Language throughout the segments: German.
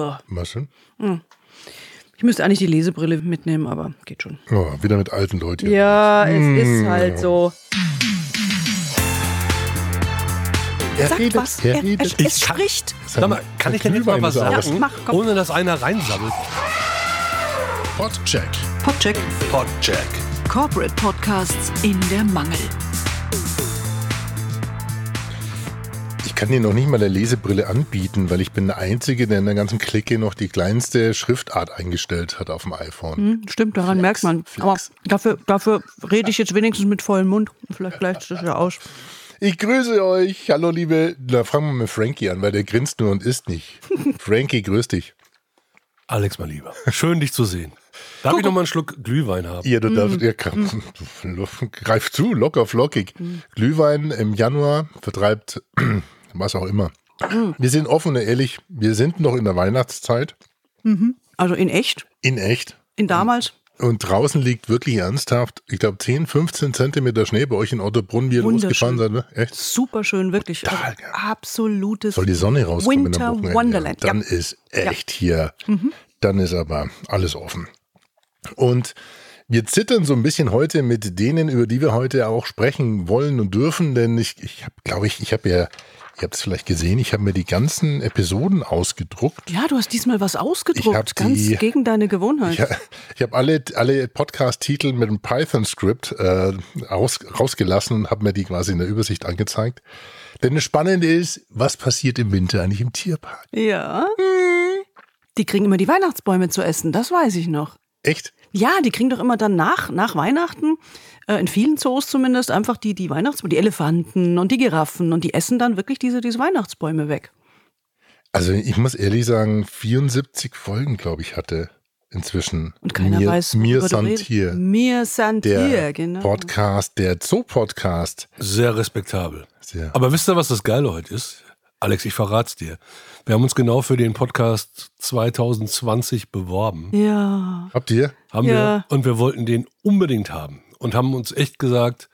Oh. Was denn? Ich müsste eigentlich die Lesebrille mitnehmen, aber geht schon. Oh, wieder mit alten Leuten. Ja, es Mm. ist halt so. Er Sagt redet, was. er Er, redet. es, es spricht. Sag mal, kann ich denn jetzt mal was sagen, mach, ohne dass einer reinsammelt? Podcheck. Podcheck. Podcheck. Corporate Podcasts in der Mangel. Kann dir noch nicht mal eine Lesebrille anbieten, weil ich bin der Einzige, der in der ganzen Clique noch die kleinste Schriftart eingestellt hat auf dem iPhone. Hm, stimmt, daran merkt man. Aber Flex. dafür, dafür rede ich jetzt wenigstens mit vollem Mund. Vielleicht gleicht das ja aus. Ich grüße euch. Hallo, liebe. Da fangen wir mit Frankie an, weil der grinst nur und isst nicht. Frankie, grüß dich. Alex, mein Lieber. Schön, dich zu sehen. Darf ich noch mal einen Schluck Glühwein haben? Ja, du darfst, ja, kann, greif zu, locker flockig. Glühwein im Januar vertreibt was auch immer. Wir sind offen und ehrlich, wir sind noch in der Weihnachtszeit, Also in echt, in echt. in damals. Und draußen liegt wirklich ernsthaft, ich glaube 10, 15 Zentimeter Schnee bei euch in Ottobrunn, wie ihr losgefahren seid. Ne? Echt? Super schön, wirklich. Total Also absolutes. Soll die Sonne rauskommen Winter am? Wonderland, Dann ja. Mhm. ist echt hier, dann ist aber alles offen. Und wir zittern so ein bisschen heute mit denen, über die wir heute auch sprechen wollen und dürfen, denn ich, ich habe, glaube ich, ich habe ja, ihr habt es vielleicht gesehen, ich habe mir die ganzen Episoden ausgedruckt. Ja, du hast diesmal was Ich ausgedruckt, ganz die- gegen deine Gewohnheit. Ich, ich habe alle, alle Podcast-Titel mit einem Python-Skript äh, raus, rausgelassen und habe mir die quasi in der Übersicht angezeigt. Denn das Spannende ist, was passiert im Winter eigentlich im Tierpark? Ja. Die kriegen immer die Weihnachtsbäume zu essen, das weiß ich noch. Echt? Ja, die kriegen doch immer dann nach, nach Weihnachten, äh, in vielen Zoos zumindest, einfach die, die Weihnachtsbäume, die Elefanten und die Giraffen und die essen dann wirklich diese, diese Weihnachtsbäume weg. Also ich muss ehrlich sagen, 74 Folgen, glaube ich, hatte inzwischen. Und keiner mir, weiß, Mir redest. Santier. Mir Santier, Der genau. Podcast, der Zoo-Podcast. Sehr respektabel. Sehr. Aber wisst ihr, was das Geile heute ist? Alex, ich verrat's dir. Wir haben uns genau für den Podcast 2020 beworben. Ja. Habt ihr? Haben Ja. wir. Und wir wollten den unbedingt haben. Und haben uns echt gesagt,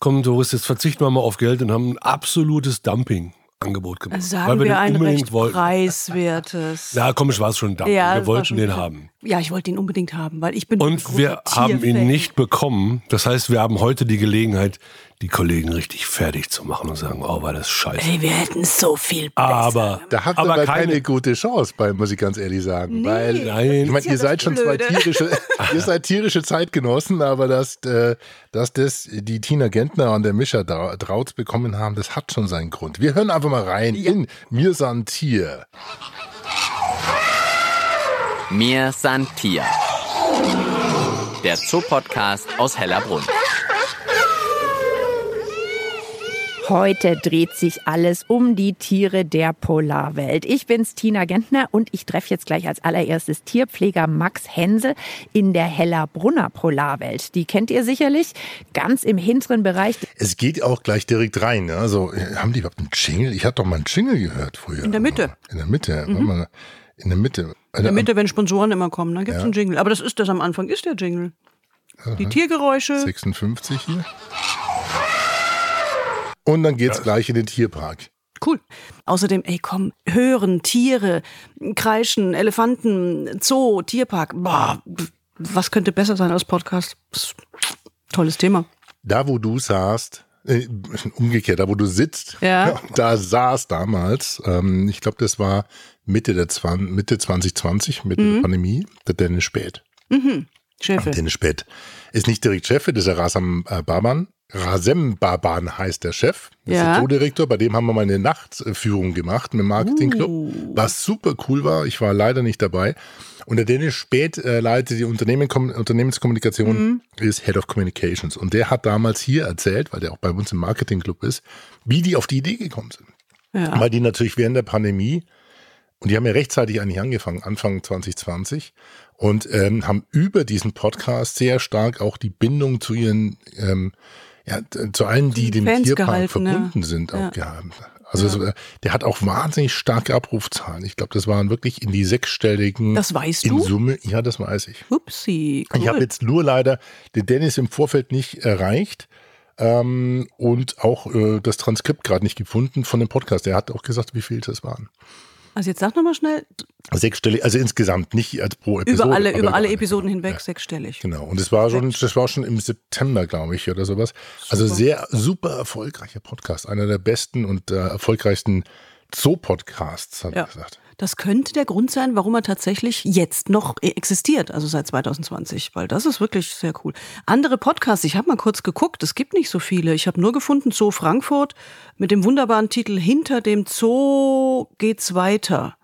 komm, Doris, jetzt verzichten wir mal auf Geld und haben ein absolutes Dumping-Angebot gemacht. Also Sagen wir, den ein unbedingt recht wollten. preiswertes. Ja, komisch war es schon Dumping. Ja, wir das war wollten den haben. Ja, ich wollte ihn unbedingt haben, weil ich bin Und wir haben ihn nicht bekommen. Das heißt, wir haben heute die Gelegenheit, die Kollegen richtig fertig zu machen und sagen, oh, war das scheiße. Ey, wir hätten so viel besser. aber Da habt ihr aber keine, keine gute Chance bei, muss ich ganz ehrlich sagen. Weil, Nein. ich meine, ja ihr seid schon zwei Blöde. tierische, ihr seid tierische Zeitgenossen, aber dass, äh, dass das die Tina Gentner und der Mischa Dra- Drautz bekommen haben, das hat schon seinen Grund. Wir hören einfach mal rein in Mir san Tier. Mir san Tier. Der Zoopodcast aus Hellerbrunn. Heute dreht sich alles um die Tiere der Polarwelt. Ich bin's, Tina Gentner, und ich treffe jetzt gleich als allererstes Tierpfleger Max Hensel in der Hellerbrunner Polarwelt. Die kennt ihr sicherlich, ganz im hinteren Bereich. Es geht auch gleich direkt rein. ne? Also, äh, haben die überhaupt einen Jingle? Ich hatte doch mal einen Jingle gehört früher. In der Mitte. In der Mitte. Mal. In der Mitte. In der Mitte, wenn Sponsoren immer kommen, dann gibt es einen Jingle. Aber das ist das am Anfang, ist der Jingle. Die Tiergeräusche. 56 hier. Und dann geht's gleich in den Tierpark. Cool. Außerdem, ey, komm, hören, Tiere, kreischen, Elefanten, Zoo, Tierpark. Boah, was könnte besser sein als Podcast? Pss, Tolles Thema. Da, wo du saßt, äh, umgekehrt, da, wo du sitzt, Ja. da saß damals, ähm, ich glaube, das war Mitte, der Zwan Mitte 2020, Mitte Mhm. der Pandemie, der Dennis Spät. Chefe. Dennis Spät ist nicht direkt Chef, das ist der Rasam äh, Baban. Rasem Baban heißt der Chef. Ist Ja. der Zoodirektor. Bei dem haben wir mal eine Nachtführung gemacht mit dem Marketingclub. Uh. Was super cool war. Ich war leider nicht dabei. Und der Dennis Spät äh, leitet die Unternehmen, Unternehmenskommunikation, Mhm. ist Head of Communications. Und der hat damals hier erzählt, weil der auch bei uns im Marketingclub ist, wie die auf die Idee gekommen sind. Ja. Weil die natürlich während der Pandemie, und die haben ja rechtzeitig eigentlich angefangen, Anfang 2020, und ähm, haben über diesen Podcast sehr stark auch die Bindung zu ihren, ähm, ja, t- zu allen, die den dem Fans Tierpark gehalten, ja. verbunden sind, auch Ja. gehabt. Also so, äh, der hat auch wahnsinnig starke Abrufzahlen. Ich glaube, das waren wirklich in die sechsstelligen. Das weißt in du? Summe, ja, das weiß ich. Upsi. Cool. Ich habe jetzt nur leider den Dennis im Vorfeld nicht erreicht ähm, und auch äh, das Transkript gerade nicht gefunden von dem Podcast. Er hat auch gesagt, wie viel das waren. Also jetzt sag nochmal schnell, Sechsstellig, also insgesamt, nicht als pro Episode. Über alle, aber über alle Episoden genau. hinweg Ja. sechsstellig. Genau, und das war schon, das war schon im September, glaube ich, oder sowas. Also sehr super erfolgreicher Podcast, einer der besten und äh, erfolgreichsten Zoo-Podcasts, hat Ja. er gesagt. Das könnte der Grund sein, warum er tatsächlich jetzt noch existiert, also seit 2020, weil das ist wirklich sehr cool. Andere Podcasts, ich habe mal kurz geguckt, es gibt nicht so viele. Ich habe nur gefunden Zoo Frankfurt mit dem wunderbaren Titel Hinter dem Zoo geht's weiter.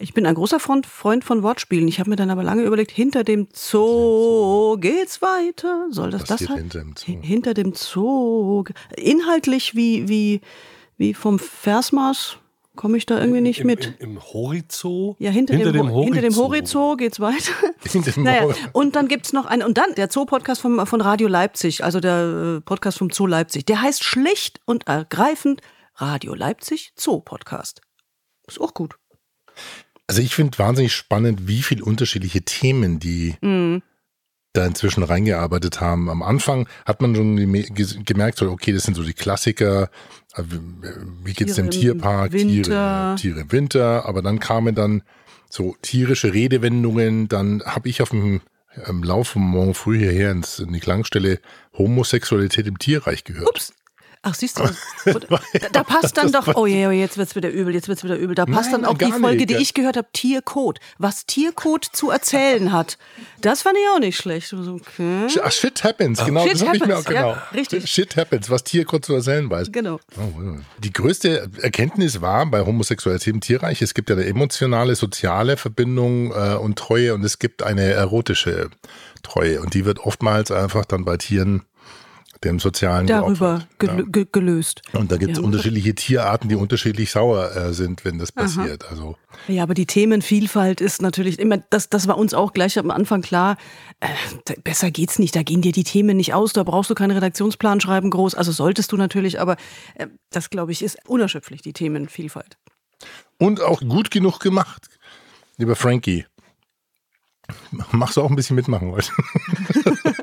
Ich bin ein großer Freund, von Wortspielen. Ich habe mir dann aber lange überlegt, hinter dem Zoo geht's weiter. Soll das das halt? hinter dem Zoo. Hi- Hinter dem Zoo. Inhaltlich wie, wie, wie vom Versmaß komme ich da irgendwie nicht Im, mit. Im, im Horizo? Ja, hinter, dem, dem Ho- hinter dem Horizo. Horizo geht's weiter. Hinter naja, und dann gibt's noch einen, und dann der Zoo-Podcast vom, von Radio Leipzig, also der äh, Podcast vom Zoo Leipzig. Der heißt schlicht und ergreifend Radio Leipzig Zoo-Podcast. Ist auch gut. Also ich finde wahnsinnig spannend, wie viele unterschiedliche Themen die Mhm. Da inzwischen reingearbeitet haben. Am Anfang hat man schon geme- ge- gemerkt, okay, das sind so die Klassiker. äh, Wie geht's Tiere dem im Tierpark? Tiere, Tiere im Winter. Aber dann kamen dann so tierische Redewendungen. Dann habe ich auf dem im Lauf vom Morgen früh hierher ins, in die Klangstelle Homosexualität im Tierreich gehört. Ups. Ach, siehst du, da, da passt dann doch, oh je, oh je, jetzt wird's wieder übel, jetzt wird's wieder übel. Da passt Nein, dann auch die Folge, nicht. die ich gehört habe, Tiercode. Was Tiercode zu erzählen hat. Das fand ich auch nicht schlecht. So, Okay. Ach, shit happens, genau, Shit das habe ich mir auch happens, ja, genau. richtig. Shit happens, was Tier kurz zu erzählen weiß. Genau. Oh, ja. Die größte Erkenntnis war bei Homosexualität im Tierreich, es gibt ja eine emotionale, soziale Verbindung äh, und Treue und es gibt eine erotische Treue und die wird oftmals einfach dann bei Tieren dem sozialen Darüber geopfert. gelö ge gelöst. Ja. Und da gibt es Ja. unterschiedliche Tierarten, die unterschiedlich sauer äh, sind, wenn das passiert. Also Ja, aber die Themenvielfalt ist natürlich immer, das, das war uns auch gleich am Anfang klar. Äh, besser geht's nicht, da gehen dir die Themen nicht aus, da brauchst du keinen Redaktionsplan schreiben groß. Also solltest du natürlich, aber äh, das glaube ich ist unerschöpflich, die Themenvielfalt. und auch gut genug gemacht, lieber Frankie. Machst du auch ein bisschen mitmachen heute?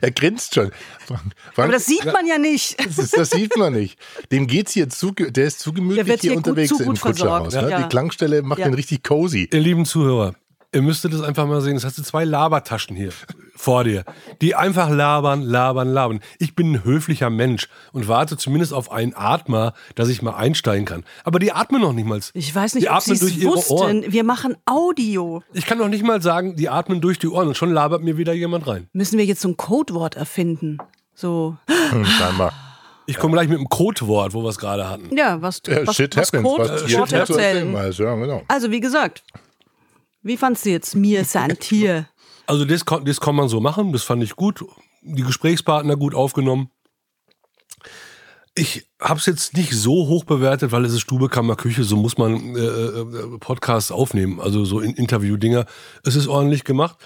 er grinst schon. Frank, Aber das sieht man ja nicht. Das, ist, das sieht man nicht. Dem geht's hier zu, der ist zu gemütlich Der wird hier hier gut- unterwegs zu im. Kutscherhaus. Ne? Ja. Die Klangstelle macht Ja. den richtig cozy. Ihr lieben Zuhörer, ihr müsstet das einfach mal sehen. Es hast du zwei Labertaschen hier vor dir, die einfach labern, labern, labern. Ich bin ein höflicher Mensch und warte zumindest auf einen Atmer, dass ich mal einsteigen kann. Aber die atmen noch nicht mal. Ich weiß nicht, die ob sie atmen durch ihre wussten. Ohren. Wir machen Audio. Ich kann noch nicht mal sagen, die atmen durch die Ohren und schon labert mir wieder jemand rein. Müssen wir jetzt so ein Codewort erfinden? So, Hm, scheinbar. Ich komme gleich mit einem Codewort, wo wir es gerade hatten. ja, was, Ja, was, shit was happens. Code, was zu erzählen erzählen. weiß. Ja, genau. Also wie gesagt, wie fandst du jetzt mir sein Tier? Also das, das kann man so machen, das fand ich gut. Die Gesprächspartner gut aufgenommen. Ich habe es jetzt nicht so hoch bewertet, weil es ist Stube, Kammer, Küche, so muss man äh, äh, Podcasts aufnehmen, also so in Interview-Dinger. Es ist ordentlich gemacht.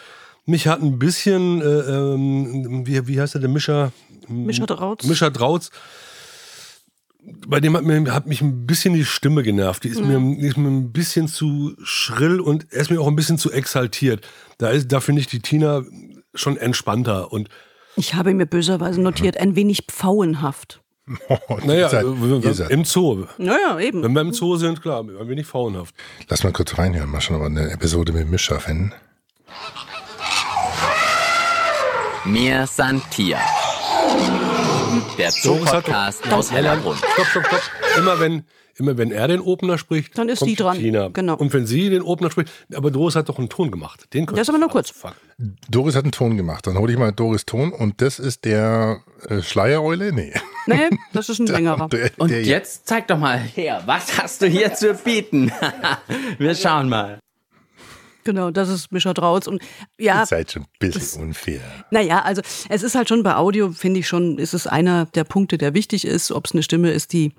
Mich hat ein bisschen, äh, ähm, wie, wie heißt der, der Mischer? Mischer Drautz? Mischer Drautz. Bei dem hat, mir, hat mich ein bisschen die Stimme genervt. Die ist, mir, die ist mir ein bisschen zu schrill und er ist mir auch ein bisschen zu exaltiert. Da, ist- da finde ich die Tina schon entspannter. Und Ich habe mir böserweise notiert, ein wenig pfauenhaft. naja, seid- im Zoo. Naja, eben. Wenn wir im Zoo sind, klar, ein wenig faulenhaft. Lass mal kurz reinhören, mal schon aber eine Episode mit Mischa finden. Mir san Tier. Der Zoo-Podcast Doris aus Hellerbrunn. Stopp, stopp, stopp. Immer wenn, immer wenn er den Opener spricht, Dann ist kommt die dran. Tina. Genau. Und wenn sie den Opener spricht, aber Doris hat doch einen Ton gemacht. Den Das ist aber nur kurz. Fuck. Doris hat einen Ton gemacht. Dann hole ich mal Doris Ton und das ist der äh, Schleiereule? Nee. Nee, das ist ein längerer. Der, Und der, jetzt zeig doch mal her, was hast du hier zu bieten? Wir schauen mal. Genau, das ist Mischer Drautz. Und ja, Ihr seid schon ein bisschen unfair. naja, also es ist halt schon bei Audio, finde ich schon, ist es einer der Punkte, der wichtig ist, ob es eine Stimme ist, die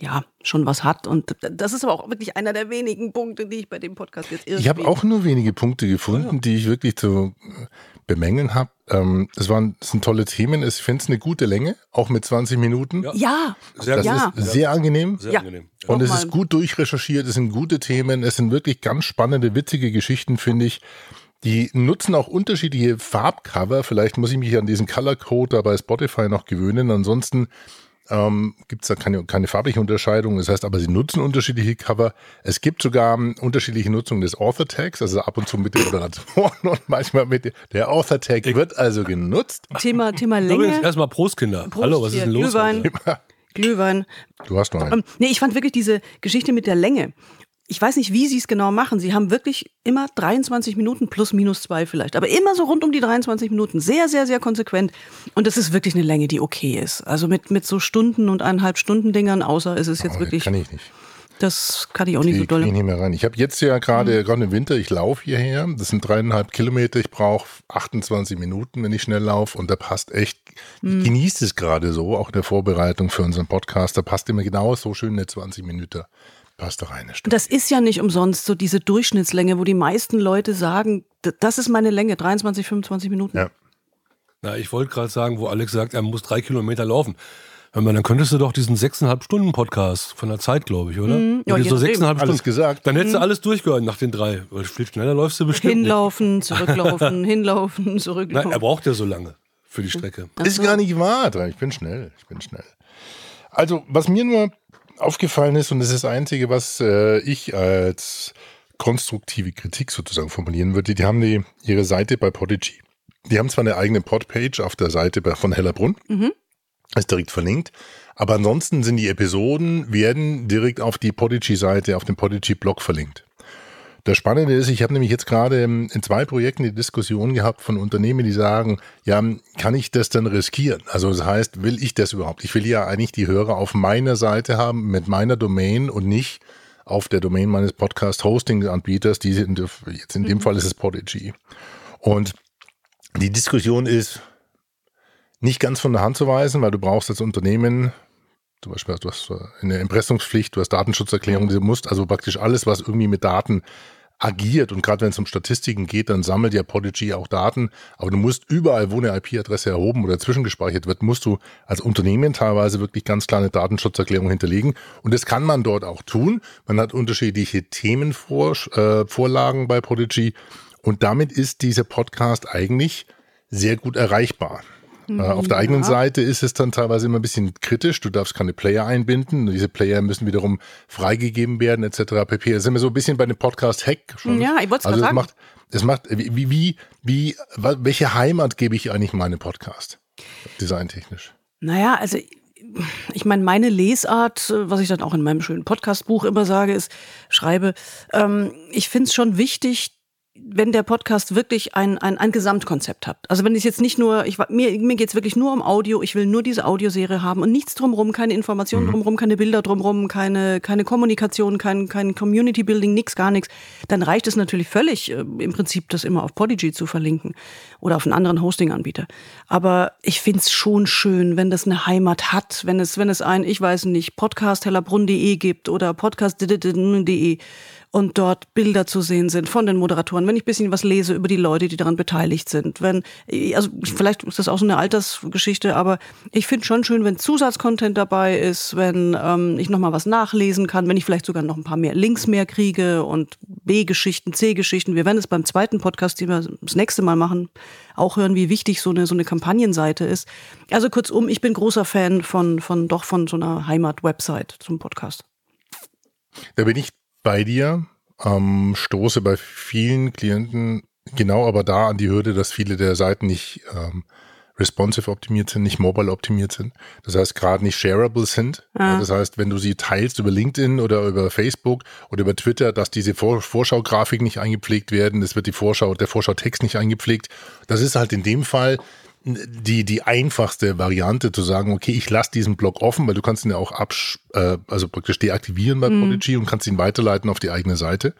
ja schon was hat. Und das ist aber auch wirklich einer der wenigen Punkte, die ich bei dem Podcast jetzt irgendwie. Ich habe auch nur wenige Punkte gefunden, die ich wirklich zu äh, bemängeln habe. Ähm, das, waren, das sind tolle Themen. Ich finde es eine gute Länge, auch mit 20 Minuten. Ja. Ja, Sehr Das Ja. ist sehr angenehm. Sehr Ja. angenehm. Und es ist gut durchrecherchiert, es sind gute Themen, es sind wirklich ganz spannende, witzige Geschichten, finde ich. Die nutzen auch unterschiedliche Farbcover. Vielleicht muss ich mich an diesen Color Code da bei Spotify noch gewöhnen. Ansonsten ähm, gibt es da keine, keine farbliche Unterscheidung. Das heißt aber, sie nutzen unterschiedliche Cover. Es gibt sogar ähm, unterschiedliche Nutzung des Author Tags, also ab und zu mit den Moderatoren und manchmal mit dem, der Author Tag wird also genutzt. Thema, Thema Übrigens Länge. erstmal Prost, Kinder. Prost Hallo, was ist denn los? Glühwein. Glühwein. Du hast noch einen. Ähm, nee, ich fand wirklich diese Geschichte mit der Länge. Ich weiß nicht, wie sie es genau machen. Sie haben wirklich immer 23 Minuten plus minus zwei vielleicht. Aber immer so rund um die 23 Minuten. Sehr, sehr, sehr konsequent. Und das ist wirklich eine Länge, die okay ist. Also mit, mit so Stunden und eineinhalb Stunden Dingern, außer ist es jetzt Oh, wirklich, Kann ich nicht. das kann ich auch nicht so Ich kriege doll. nicht mehr rein. Ich habe jetzt ja gerade, Mhm. gerade im Winter, ich laufe hierher. Das sind dreieinhalb Kilometer. Ich brauche 28 Minuten, wenn ich schnell laufe. Und da passt echt, Mhm. ich genieße es gerade so, auch in der Vorbereitung für unseren Podcast. Da passt immer genau so schön eine 20 Minuten. Passt da rein. das ist ja nicht umsonst so diese Durchschnittslänge, wo die meisten Leute sagen, das ist meine Länge, 23, 25 Minuten. Ja. Na, ich wollte gerade sagen, wo Alex sagt, er muss drei Kilometer laufen. Hör mal, dann könntest du doch diesen sechseinhalb Stunden Podcast von der Zeit, glaube ich, oder? Mhm. Ja, so sechseinhalb Alles Stunden. gesagt. Dann hättest du alles durchgehört nach den drei. Weil viel schneller läufst du bestimmt Hinlaufen, zurücklaufen, hinlaufen, nicht. zurücklaufen. Nein, er braucht ja so lange für die Strecke. Ist gar nicht wahr. Ich bin schnell. Ich bin schnell. Also, was mir nur aufgefallen ist, und das ist das Einzige, was äh, ich als konstruktive Kritik sozusagen formulieren würde, die haben die, ihre Seite bei Podigy. Die haben zwar eine eigene Podpage auf der Seite von Hellerbrunn, ist direkt verlinkt, aber ansonsten sind die Episoden, werden direkt auf die Podigy-Seite, auf den Podigy-Blog verlinkt. Das Spannende ist, ich habe nämlich jetzt gerade ähm, in zwei Projekten die Diskussion gehabt von Unternehmen, die sagen, ja, kann ich das denn riskieren? Also das heißt, will ich das überhaupt? Ich will ja eigentlich die Hörer auf meiner Seite haben, mit meiner Domain und nicht auf der Domain meines Podcast-Hosting-Anbieters. Die sind, jetzt in dem Fall ist es Podigy. Und die Diskussion ist nicht ganz von der Hand zu weisen, weil du brauchst als Unternehmen zum Beispiel du hast eine Impressumspflicht, du hast Datenschutzerklärung, du musst also praktisch alles, was irgendwie mit Daten agiert und gerade wenn es um Statistiken geht, dann sammelt ja Podigy auch Daten, aber du musst überall, wo eine IP-Adresse erhoben oder zwischengespeichert wird, musst du als Unternehmen teilweise wirklich ganz klar eine Datenschutzerklärung hinterlegen und das kann man dort auch tun. Man hat unterschiedliche Themenvorlagen bei Podigy und damit ist dieser Podcast eigentlich sehr gut erreichbar. Äh, Auf der eigenen Seite ist es dann teilweise immer ein bisschen kritisch. Du darfst keine Player einbinden. Diese Player müssen wiederum freigegeben werden, etc. pp. Da sind wir so ein bisschen bei dem Podcast-Hack schon. Ja, ich also grad es sagen. macht, es macht, wie, wie, wie, welche Heimat gebe ich eigentlich meinem Podcast? Designtechnisch. Naja, also ich meine, meine Lesart, was ich dann auch in meinem schönen Podcastbuch immer sage, ist, schreibe, ähm, ich finde es schon wichtig, wenn der Podcast wirklich ein, ein, ein Gesamtkonzept hat. Also wenn es jetzt nicht nur, ich, mir, mir geht's wirklich nur um Audio, ich will nur diese Audioserie haben und nichts drumrum, keine Informationen drumrum, keine Bilder drumrum, keine, keine Kommunikation, kein, kein Community Building, nix, gar nichts, dann reicht es natürlich völlig, äh, im Prinzip das immer auf Podigy zu verlinken oder auf einen anderen Hosting-Anbieter. Aber ich find's schon schön, wenn das eine Heimat hat, wenn es, wenn es ein, ich weiß nicht, podcasthellerbrunn.de gibt oder podcast.de und dort Bilder zu sehen sind von den Moderatoren, wenn ich ein bisschen was lese über die Leute, die daran beteiligt sind, wenn, also vielleicht ist das auch so eine Altersgeschichte, aber ich finde schon schön, wenn Zusatzcontent dabei ist, wenn ähm, ich nochmal was nachlesen kann, wenn ich vielleicht sogar noch ein paar mehr Links mehr kriege und B-Geschichten, C-Geschichten. Wir werden es beim zweiten Podcast, den wir das nächste Mal machen, auch hören, wie wichtig so eine, so eine Kampagnenseite ist. Also kurzum, ich bin großer Fan von, von doch von so einer Heimat-Website zum Podcast. Da bin ich bei dir, ähm, stoße bei vielen Klienten genau aber da an die Hürde, dass viele der Seiten nicht ähm, responsive optimiert sind, nicht mobile optimiert sind. Das heißt, gerade nicht shareable sind. Ja, das heißt, wenn du sie teilst über LinkedIn oder über Facebook oder über Twitter, dass diese Vor Vorschau-Grafik nicht eingepflegt werden, es wird die Vorschau, der Vorschau-Text nicht eingepflegt. Das ist halt in dem Fall die, die einfachste Variante zu sagen, okay, ich lasse diesen Blog offen, weil du kannst ihn ja auch absch äh, also praktisch deaktivieren bei Podigy und kannst ihn weiterleiten auf die eigene Seite.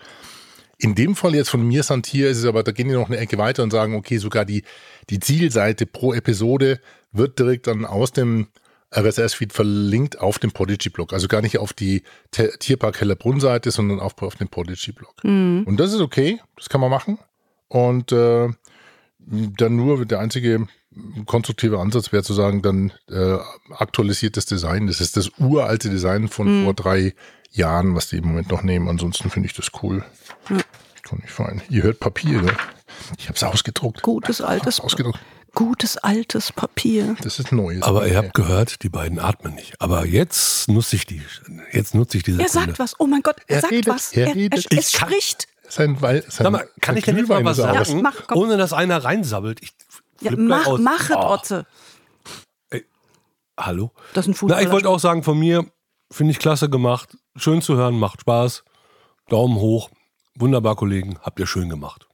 In dem Fall jetzt von mir Santier ist es aber, da gehen die noch eine Ecke weiter und sagen, okay, sogar die, die Zielseite pro Episode wird direkt dann aus dem RSS-Feed verlinkt auf dem Podigy-Blog. Also gar nicht auf die Tierpark Hellerbrunn-Seite, sondern auf, auf den Podigy-Blog. Und das ist okay, das kann man machen. Und äh, dann nur der einzige konstruktive Ansatz wäre zu sagen, dann äh, aktualisiertes Design. Das ist das uralte Design von vor drei Jahren, was die im Moment noch nehmen. Ansonsten finde ich das cool. Kann ich fein. Ihr hört Papier, ne? Ich habe es ausgedruckt. Gutes altes Ausgedruckt. Gutes altes Papier. Das ist Neues. Aber ihr habt gehört, die beiden atmen nicht. Aber jetzt nutze ich die, jetzt nutze ich diese Er sagt was. Oh mein Gott, er, Er sagt redet, was. er er, redet. er, Ich es kann- spricht. sein, Wei- sein, Sag mal, kann sein ich denn jetzt mal was sagen, Ja, mach, ohne dass einer reinsabbelt? Ich Ja, mach, aus. mach es, Oh, Otze. Hallo? Das ist ein Na, Fußballer. ich wollte auch sagen, von mir finde ich klasse gemacht. Schön zu hören, macht Spaß. Daumen hoch. Wunderbar, Kollegen. Habt ihr schön gemacht.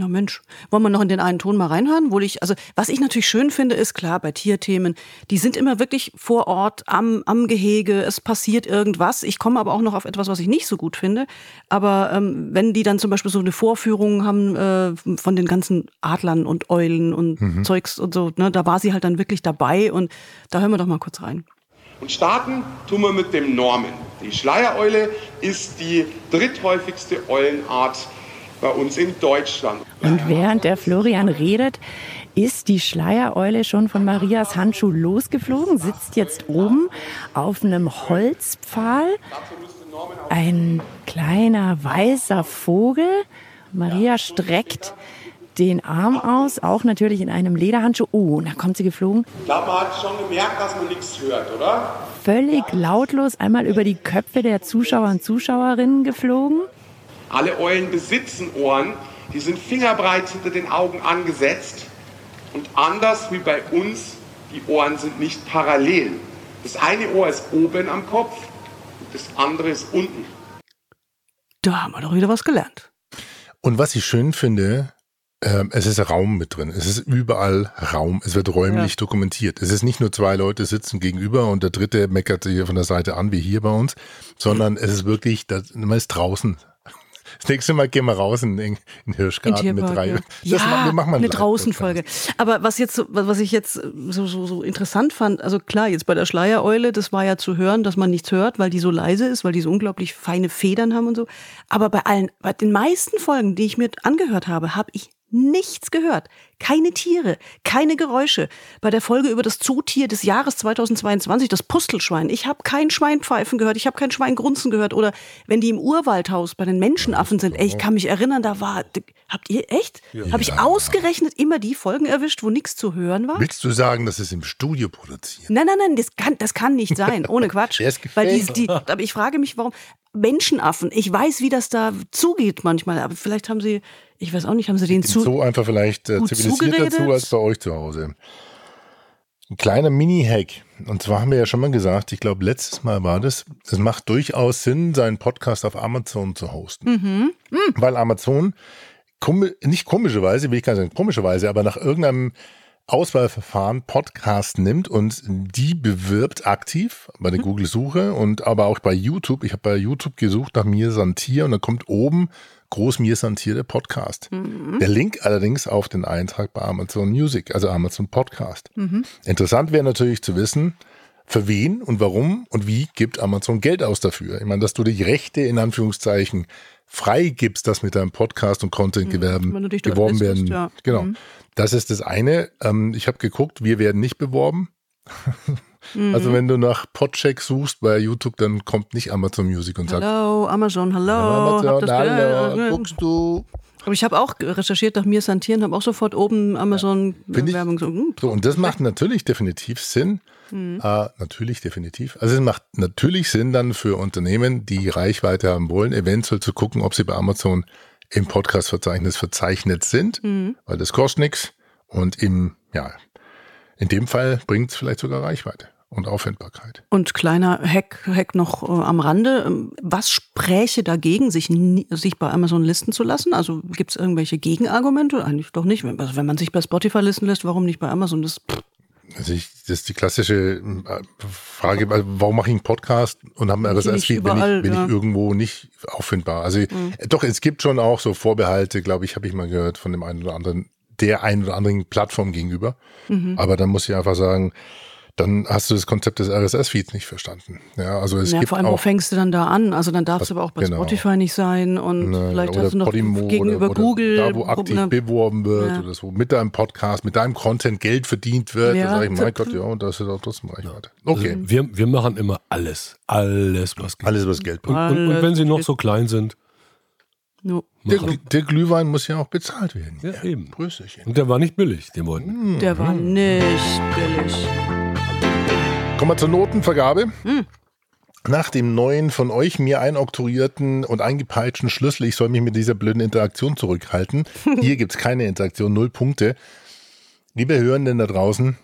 Na Mensch, wollen wir noch in den einen Ton mal reinhören? Wo ich, also was ich natürlich schön finde, ist klar, bei Tierthemen, die sind immer wirklich vor Ort am, am Gehege, es passiert irgendwas. Ich komme aber auch noch auf etwas, was ich nicht so gut finde. Aber ähm, wenn die dann zum Beispiel so eine Vorführung haben äh, von den ganzen Adlern und Eulen und Zeugs und so, ne, da war sie halt dann wirklich dabei und da hören wir doch mal kurz rein. Und starten tun wir mit dem Norman. Die Schleiereule ist die dritthäufigste Eulenart bei uns in Deutschland. Und während der Florian redet, ist die Schleiereule schon von Marias Handschuh losgeflogen, sitzt jetzt oben auf einem Holzpfahl. Ein kleiner weißer Vogel. Maria streckt den Arm aus, auch natürlich in einem Lederhandschuh. Oh, da kommt sie geflogen. Ich glaube, man hat schon gemerkt, dass man nichts hört, oder? Völlig lautlos einmal über die Köpfe der Zuschauer und Zuschauerinnen geflogen. Alle Eulen besitzen Ohren, die sind fingerbreit hinter den Augen angesetzt. Und anders wie bei uns, die Ohren sind nicht parallel. Das eine Ohr ist oben am Kopf, und das andere ist unten. Da haben wir doch wieder was gelernt. Und was ich schön finde, ähm, es ist Raum mit drin. Es ist überall Raum. Es wird räumlich dokumentiert. Es ist nicht nur zwei Leute sitzen gegenüber und der dritte meckert hier von der Seite an, wie hier bei uns, sondern es ist wirklich, das, man ist draußen. Das nächste Mal gehen wir raus in, in den Hirschgarten mit drei. ja. Das ja, machen- wir machen einen eine. Draußenfolge. Aber was jetzt, was ich jetzt so, so, so interessant fand, also klar, jetzt bei der Schleiereule, das war ja zu hören, dass man nichts hört, weil die so leise ist, weil die so unglaublich feine Federn haben und so. Aber bei allen, bei den meisten Folgen, die ich mir angehört habe, habe ich nichts gehört. Keine Tiere, keine Geräusche. Bei der Folge über das Zootier des Jahres 2022, das Pustelschwein, ich habe kein Schwein pfeifen gehört, ich habe kein Schwein grunzen gehört. Oder wenn die im Urwaldhaus bei den Menschenaffen sind, ey, ich kann mich erinnern, da war, habt ihr echt? Habe ich ausgerechnet immer die Folgen erwischt, wo nichts zu hören war? Willst du sagen, dass es im Studio produziert? Nein, nein, nein, das kann, das kann nicht sein, ohne Quatsch. Der ist Weil die, die, aber ich frage mich, warum Menschenaffen, ich weiß, wie das da zugeht manchmal, aber vielleicht haben sie, ich weiß auch nicht, haben sie den zu. So einfach vielleicht äh, gut zivilisierter zugeredet? zu als bei euch zu Hause. Ein kleiner Mini-Hack. Und zwar haben wir ja schon mal gesagt, ich glaube, letztes Mal war das, es macht durchaus Sinn, seinen Podcast auf Amazon zu hosten. Mhm. Weil Amazon, nicht komischerweise, will ich gar nicht sagen komischerweise, aber nach irgendeinem Auswahlverfahren Podcast nimmt und die bewirbt aktiv bei Mhm. der Google-Suche und aber auch bei YouTube. Ich habe bei YouTube gesucht nach Mir Santier und dann kommt oben groß Mir Santier der Podcast. Mhm. Der Link allerdings auf den Eintrag bei Amazon Music, also Amazon Podcast. Mhm. Interessant wäre natürlich zu wissen, für wen und warum und wie gibt Amazon Geld aus dafür? Ich meine, dass du die Rechte in Anführungszeichen frei gibst, dass mit deinem Podcast und Content-Gewerben Mhm. dort beworben werden. ja. Genau. Mhm. Das ist das eine. Ähm, ich habe geguckt, wir werden nicht beworben. Mhm. Also wenn du nach Podcheck suchst bei YouTube, dann kommt nicht Amazon Music und sagt, Hallo, Amazon, hallo. hab Amazon, hallo, guckst du. Aber ich habe auch recherchiert nach mir Santieren, habe auch sofort oben Find ich- Amazon-Werbung so. hm, So, und das macht natürlich definitiv Sinn. Mhm. Äh, natürlich definitiv. Also es macht natürlich Sinn dann für Unternehmen, die Reichweite haben wollen, eventuell zu gucken, ob sie bei Amazon im Podcast-Verzeichnis verzeichnet sind, Mhm. weil das kostet nichts. Und im, ja, in dem Fall bringt es vielleicht sogar Reichweite und Auffindbarkeit. Und kleiner Hack, Hack noch äh, am Rande. Ähm, Was spräche dagegen, sich, nie, sich bei Amazon listen zu lassen? Also gibt es irgendwelche Gegenargumente? Eigentlich doch nicht. Wenn, also wenn man sich bei Spotify listen lässt, warum nicht bei Amazon? Das, pff, Also ich, das ist die klassische äh, Frage, warum mache ich einen Podcast und habe ein RSS-Feed, wenn, ich, wenn ja. ich irgendwo nicht auffindbar. Also äh, doch, es gibt schon auch so Vorbehalte, glaube ich, habe ich mal gehört von dem einen oder anderen, der einen oder anderen Plattform gegenüber. Aber dann muss ich einfach sagen, dann hast du das Konzept des RSS-Feeds nicht verstanden. Ja, also es ja, gibt vor allem, wo auch fängst du dann da an? Also dann darf es Was- aber auch bei genau. Spotify nicht sein und Ne, vielleicht hast du noch Podimo gegenüber oder, oder Google. da, wo aktiv ne, beworben wird Ja. oder so, mit deinem Podcast, mit deinem Content Geld verdient wird. Ja, da sage ich, mein Gott, ja, und das ist auch trotzdem Reichweite. Okay, Also wir, wir machen immer alles. Alles, was geht. alles was Geld Und, bringt. und, und wenn sie noch so klein sind, No. Der, der Glühwein muss ja auch bezahlt werden. Ja, eben. Prösterchen. Und der war nicht billig, den wollten. Der war Mhm. nicht billig. Kommen wir zur Notenvergabe. Nach dem neuen von euch mir einoktroyierten und eingepeitschten Schlüssel, ich soll mich mit dieser blöden Interaktion zurückhalten. Hier gibt es keine Interaktion, null Punkte. Liebe Hörenden da draußen,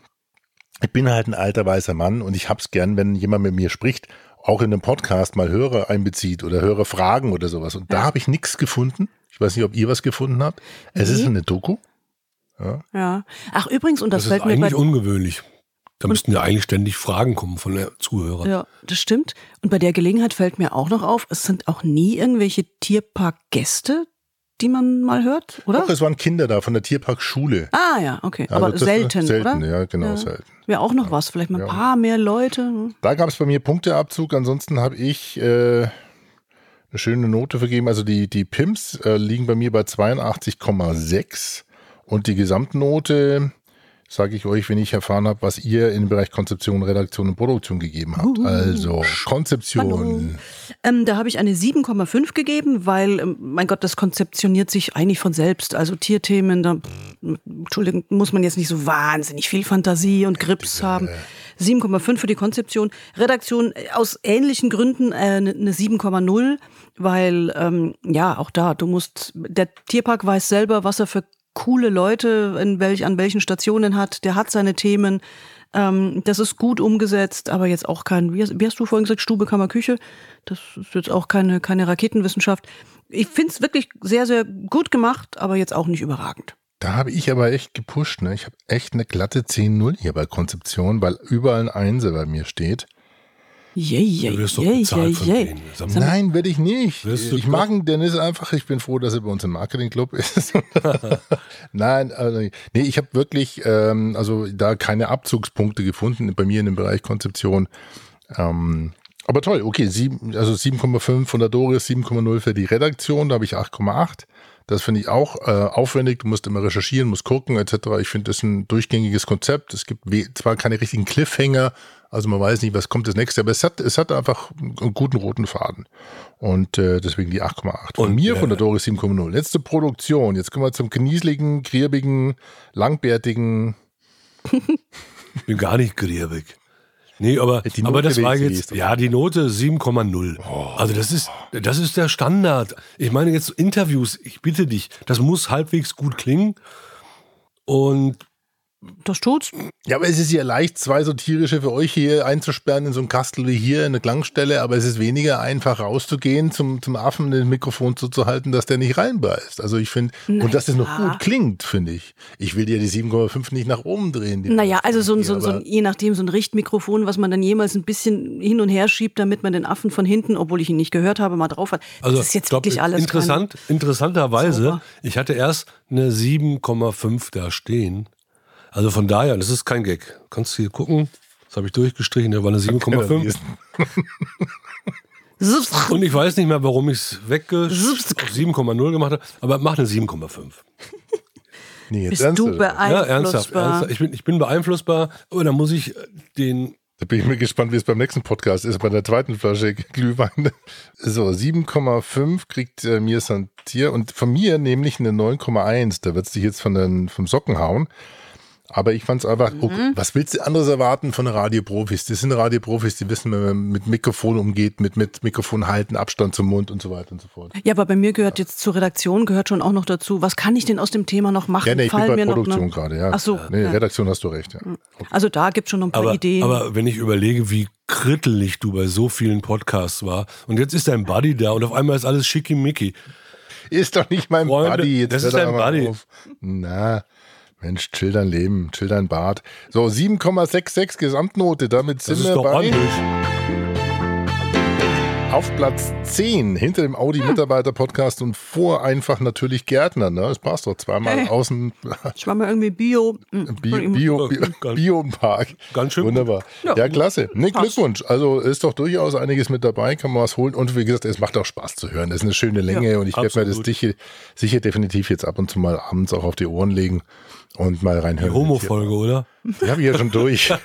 ich bin halt ein alter weißer Mann und ich hab's gern, wenn jemand mit mir spricht, auch in einem Podcast mal Hörer einbezieht oder Hörer fragen oder sowas. Und da habe ich nichts gefunden. Ich weiß nicht, ob ihr was gefunden habt. Es ist eine Doku. Ja. Ach, übrigens, und das, Das ist fällt mir bei eigentlich ungewöhnlich. Da müssten ja eigentlich ständig Fragen kommen von der Zuhörer. Ja, das stimmt. Und bei der Gelegenheit fällt mir auch noch auf, es sind auch nie irgendwelche Tierparkgäste, die man mal hört, oder? Doch, es waren Kinder da von der Tierparkschule. Ah ja, okay. Also Aber das- selten, selten, oder? ja, genau, selten. Wäre auch noch was, vielleicht mal ein paar mehr Leute. Da gab es bei mir Punkteabzug. Ansonsten habe ich äh, eine schöne Note vergeben. Also die, die Pimps äh, liegen bei mir bei 82,6 und die Gesamtnote sage ich euch, wenn ich erfahren habe, was ihr im Bereich Konzeption, Redaktion und Produktion gegeben habt. Also Konzeption. Ähm, da habe ich eine 7,5 gegeben, weil, ähm, mein Gott, das konzeptioniert sich eigentlich von selbst. Also Tierthemen, da, Entschuldigung, muss man jetzt nicht so wahnsinnig viel Fantasie und Grips haben. 7,5 für die Konzeption. Redaktion äh, aus ähnlichen Gründen äh, eine eine 7,0, weil, ähm, ja, auch da, du musst, der Tierpark weiß selber, was er für coole Leute in welch, an welchen Stationen hat. Der hat seine Themen. Ähm, das ist gut umgesetzt, aber jetzt auch kein, wie hast, wie hast du vorhin gesagt, Stube, Kammer, Küche. Das ist jetzt auch keine, keine Raketenwissenschaft. Ich finde es wirklich sehr, sehr gut gemacht, aber jetzt auch nicht überragend. Da habe ich aber echt gepusht. Ne? Ich habe echt eine glatte 10-0 hier bei Konzeption, weil überall ein Einser bei mir steht. Yay, yay, Du wirst doch yay, bezahlt von denen. Nein, werde ich nicht. Ich doch- mag den Dennis einfach. Ich bin froh, dass er bei uns im Marketingclub ist. Nein, also, nee, ich habe wirklich ähm, also da keine Abzugspunkte gefunden bei mir in dem Bereich Konzeption. Ähm, aber toll, okay, sieben, also 7,5 von der Doris, 7,0 für die Redaktion, da habe ich 8,8. Das finde ich auch äh, aufwendig. Du musst immer recherchieren, musst gucken etc. Ich finde das ein durchgängiges Konzept. Es gibt zwar keine richtigen Cliffhanger, also man weiß nicht, was kommt das nächste, aber es hat, es hat einfach einen guten roten Faden. Und äh, deswegen die 8,8. Von Und, mir, äh, von der Doris 7,0. Letzte Produktion. Jetzt kommen wir zum knieseligen, griebigen, langbärtigen. Ich bin gar nicht griebig. Nee, aber, Die Note aber das war jetzt, ja, die Note 7,0. Also das ist, das ist der Standard. Ich meine jetzt Interviews, ich bitte dich, das muss halbwegs gut klingen. Und Das tut's. Ja, aber es ist ja leicht, zwei so tierische für euch hier einzusperren in so einem Kastel wie hier, in eine Klangstelle, aber es ist weniger einfach rauszugehen, zum, zum Affen den Mikrofon zuzuhalten, dass der nicht reinbeißt. Also ich finde, und dass das noch gut klingt, finde ich. Ich will dir die 7,5 nicht nach oben drehen. Naja, also so ein, so, ein- so ein, je nachdem, so ein Richtmikrofon, was man dann jemals ein bisschen hin und her schiebt, damit man den Affen von hinten, obwohl ich ihn nicht gehört habe, mal drauf hat. also das ist jetzt glaub, wirklich alles interessant, interessanterweise, Zauber. ich hatte erst eine 7,5 da stehen. Also von daher, das ist kein Gag. Kannst du hier gucken? Das habe ich durchgestrichen, da war eine 7,5. Kein Und ich weiß nicht mehr, warum ich es wegge 7,0 gemacht habe, aber mach eine 7,5. Nee, jetzt Bist ernsthaft. du Ja, ernsthaft, beeinflussbar? ernsthaft. Ich bin, ich bin beeinflussbar, aber da muss ich äh, den. Da bin ich mir gespannt, wie es beim nächsten Podcast ist, bei der zweiten Flasche Glühwein. So, 7,5 kriegt äh, mir Santier und von mir nämlich eine 9,1. Da wird es dich jetzt von den, vom Socken hauen. Aber ich fand es einfach, oh, was willst du anderes erwarten von Radioprofis? Das sind Radioprofis, die wissen, wenn man mit Mikrofon umgeht, mit, mit Mikrofon halten, Abstand zum Mund und so weiter und so fort. Ja, aber bei mir gehört jetzt zur Redaktion gehört schon auch noch dazu. Was kann ich denn aus dem Thema noch machen? Ja, nee, ich bin Fallen bei noch, Produktion ne? gerade, ja. Ach so, Nee, ja. Redaktion hast du recht, ja. Also da gibt es schon noch ein paar Aber, Ideen. aber wenn ich überlege, wie krittelig du bei so vielen Podcasts war und jetzt ist dein Buddy da und auf einmal ist alles schickimicki. Ist doch nicht mein Freunde, Buddy. Jetzt das ist dein Buddy. auf. Na, Mensch, chill dein Leben, chill dein Bart. So, 7,66 Gesamtnote. Damit Das sind ist wir doch bei ordentlich. auf Platz 10 hinter dem Audi-Mitarbeiter-Podcast und vor einfach natürlich Gärtner. Ne? Das passt doch zweimal Hey. außen ich war mal irgendwie Bio. hm, Bio, Bio, Bio, Ganz- Bio-Park. ganz schön Wunderbar. Ja. Ja, klasse. Nee. Glückwunsch. Also ist doch durchaus einiges mit dabei, kann man was holen. Und wie gesagt, es macht auch Spaß zu hören. Das ist eine schöne Länge und ich werde mir das sicher, sicher definitiv jetzt ab und zu mal abends auch auf die Ohren legen und mal Die reinhören. Homo-Folge, oder? Die habe ich ja schon durch.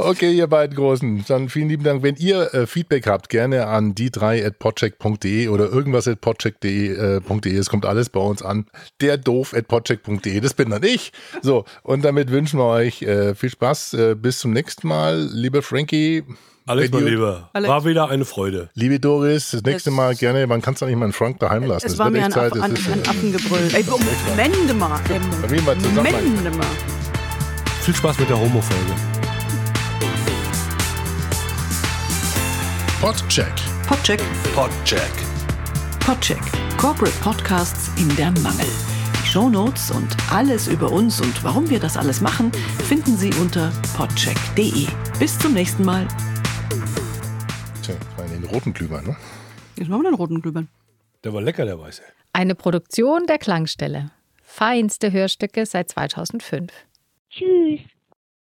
Okay, ihr beiden Großen. Dann vielen lieben Dank. Wenn ihr äh, Feedback habt, gerne an die3.podcheck.de oder irgendwas at podcheck.de. Äh, es kommt alles bei uns an. Der doof at podcheck.de. Das bin dann ich. So, und damit wünschen wir euch äh, viel Spaß. Äh, bis zum nächsten Mal. Lieber Frankie. Alex, wenn mein Lieber, Alex. war wieder eine Freude. Liebe Doris, das nächste Es- Mal gerne. Man kann es doch nicht mal einen Frank daheim lassen. Es Es war mir ein, Zeit. Aff, es ein, ist, ein Affengebrüll. Ey, Mende mal. Zusammen- Mende mal. Viel Spaß mit der Homo-Folge. Podcheck. Podcheck. Podcheck. Podcheck. Corporate Podcasts in der Mangel. Die Shownotes und alles über uns und warum wir das alles machen, finden Sie unter podcheck.de. Bis zum nächsten Mal. Roten Glühwein, ne? Jetzt machen wir den roten Glühwein. Der war lecker, der Weiße. Eine Produktion der Klangstelle. Feinste Hörstücke seit 2005. Tschüss.